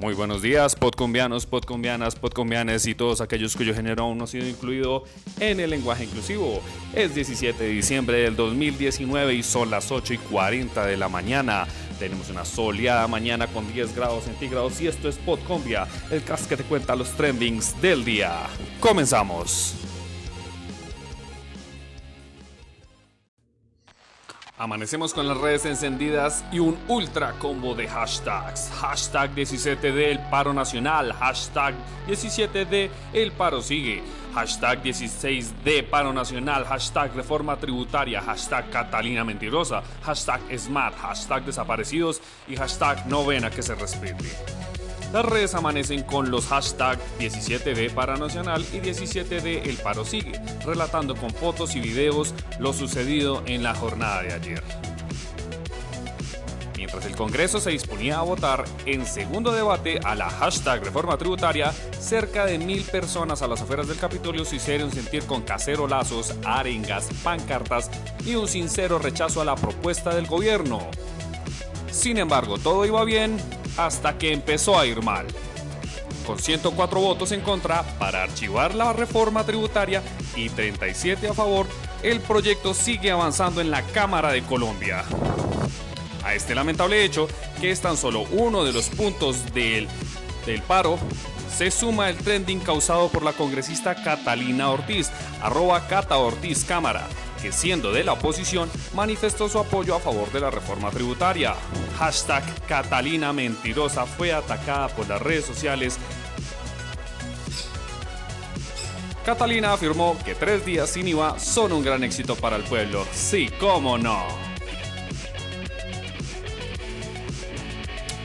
Muy buenos días, podcombianos, podcombianas, podcombianes y todos aquellos cuyo género aún no ha sido incluido en el lenguaje inclusivo. Es 17 de diciembre del 2019 y son las 8 y 40 de la mañana. Tenemos una soleada mañana con 10 grados centígrados y esto es Podcombia, el cast que te cuenta los trendings del día. Comenzamos. Amanecemos con las redes encendidas y un ultra combo de hashtags. Hashtag 17D el paro nacional. Hashtag 17D el paro sigue. Hashtag 16D paro nacional. Hashtag reforma tributaria. Hashtag Catalina mentirosa. Hashtag SMART. Hashtag desaparecidos. Y hashtag novena que se respete. Las redes amanecen con los hashtags 17D para Nacional y 17D El Paro Sigue, relatando con fotos y videos lo sucedido en la jornada de ayer. Mientras el Congreso se disponía a votar en segundo debate a la hashtag reforma tributaria, cerca de mil personas a las afueras del Capitolio se hicieron sentir con cacerolazos, arengas, pancartas y un sincero rechazo a la propuesta del gobierno. Sin embargo, todo iba bien hasta que empezó a ir mal. Con 104 votos en contra para archivar la reforma tributaria y 37 a favor, el proyecto sigue avanzando en la Cámara de Colombia. A este lamentable hecho, que es tan solo uno de los puntos del, del paro, se suma el trending causado por la congresista Catalina Ortiz, arroba Cata Ortiz Cámara, que siendo de la oposición manifestó su apoyo a favor de la reforma tributaria. Hashtag Catalina Mentirosa fue atacada por las redes sociales. Catalina afirmó que tres días sin IVA son un gran éxito para el pueblo. Sí, cómo no.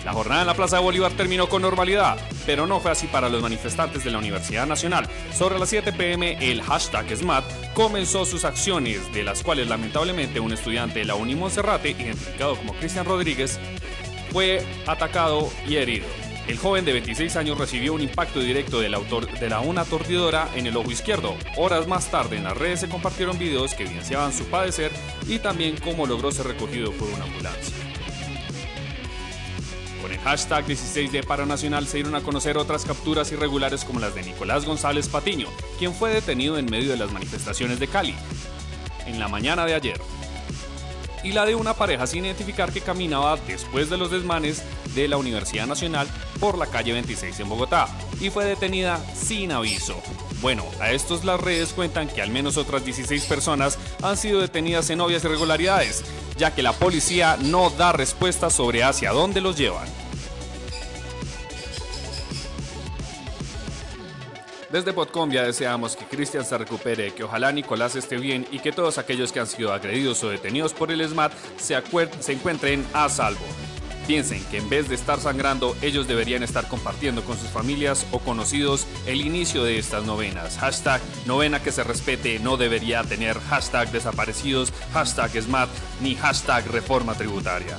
La jornada en la Plaza de Bolívar terminó con normalidad, pero no fue así para los manifestantes de la Universidad Nacional. Sobre las 7 pm, el hashtag SMAT comenzó sus acciones, de las cuales lamentablemente un estudiante de la Uni Monserrate, identificado como Cristian Rodríguez, fue atacado y herido. El joven de 26 años recibió un impacto directo del autor de la una aturdidora en el ojo izquierdo. Horas más tarde en las redes se compartieron videos que evidenciaban su padecer y también cómo logró ser recogido por una ambulancia. Hashtag 16 de paro nacional se dieron a conocer otras capturas irregulares como las de Nicolás González Patiño, quien fue detenido en medio de las manifestaciones de Cali en la mañana de ayer, y la de una pareja sin identificar que caminaba después de los desmanes de la Universidad Nacional por la calle 26 en Bogotá y fue detenida sin aviso. Bueno, a estos las redes cuentan que al menos otras 16 personas han sido detenidas en obvias irregularidades, ya que la policía no da respuesta sobre hacia dónde los llevan. Desde Podcombia deseamos que Cristian se recupere, que ojalá Nicolás esté bien y que todos aquellos que han sido agredidos o detenidos por el SMAT se, encuentren a salvo. Piensen que en vez de estar sangrando, ellos deberían estar compartiendo con sus familias o conocidos el inicio de estas novenas. Hashtag novena que se respete no debería tener hashtag desaparecidos, hashtag SMAT ni hashtag reforma tributaria.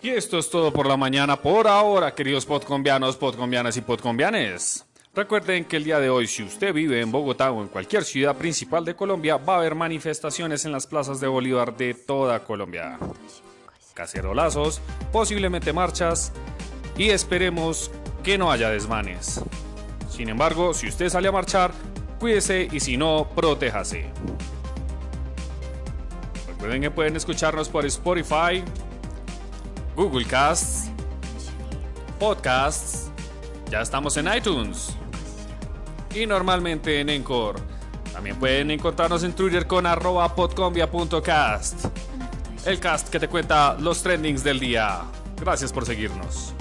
Y esto es todo por la mañana por ahora, queridos podcombianos, podcombianas y podcombianes. Recuerden que el día de hoy, si usted vive en Bogotá o en cualquier ciudad principal de Colombia, va a haber manifestaciones en las plazas de Bolívar de toda Colombia. Cacerolazos, posiblemente marchas y esperemos que no haya desmanes. Sin embargo, si usted sale a marchar, cuídese y si no, protéjase. Recuerden que pueden escucharnos por Spotify, Google Casts, Podcasts, ya estamos en iTunes y normalmente en Encore. También pueden encontrarnos en Twitter con arroba podcombia.cast. El cast que te cuenta los trendings del día. Gracias por seguirnos.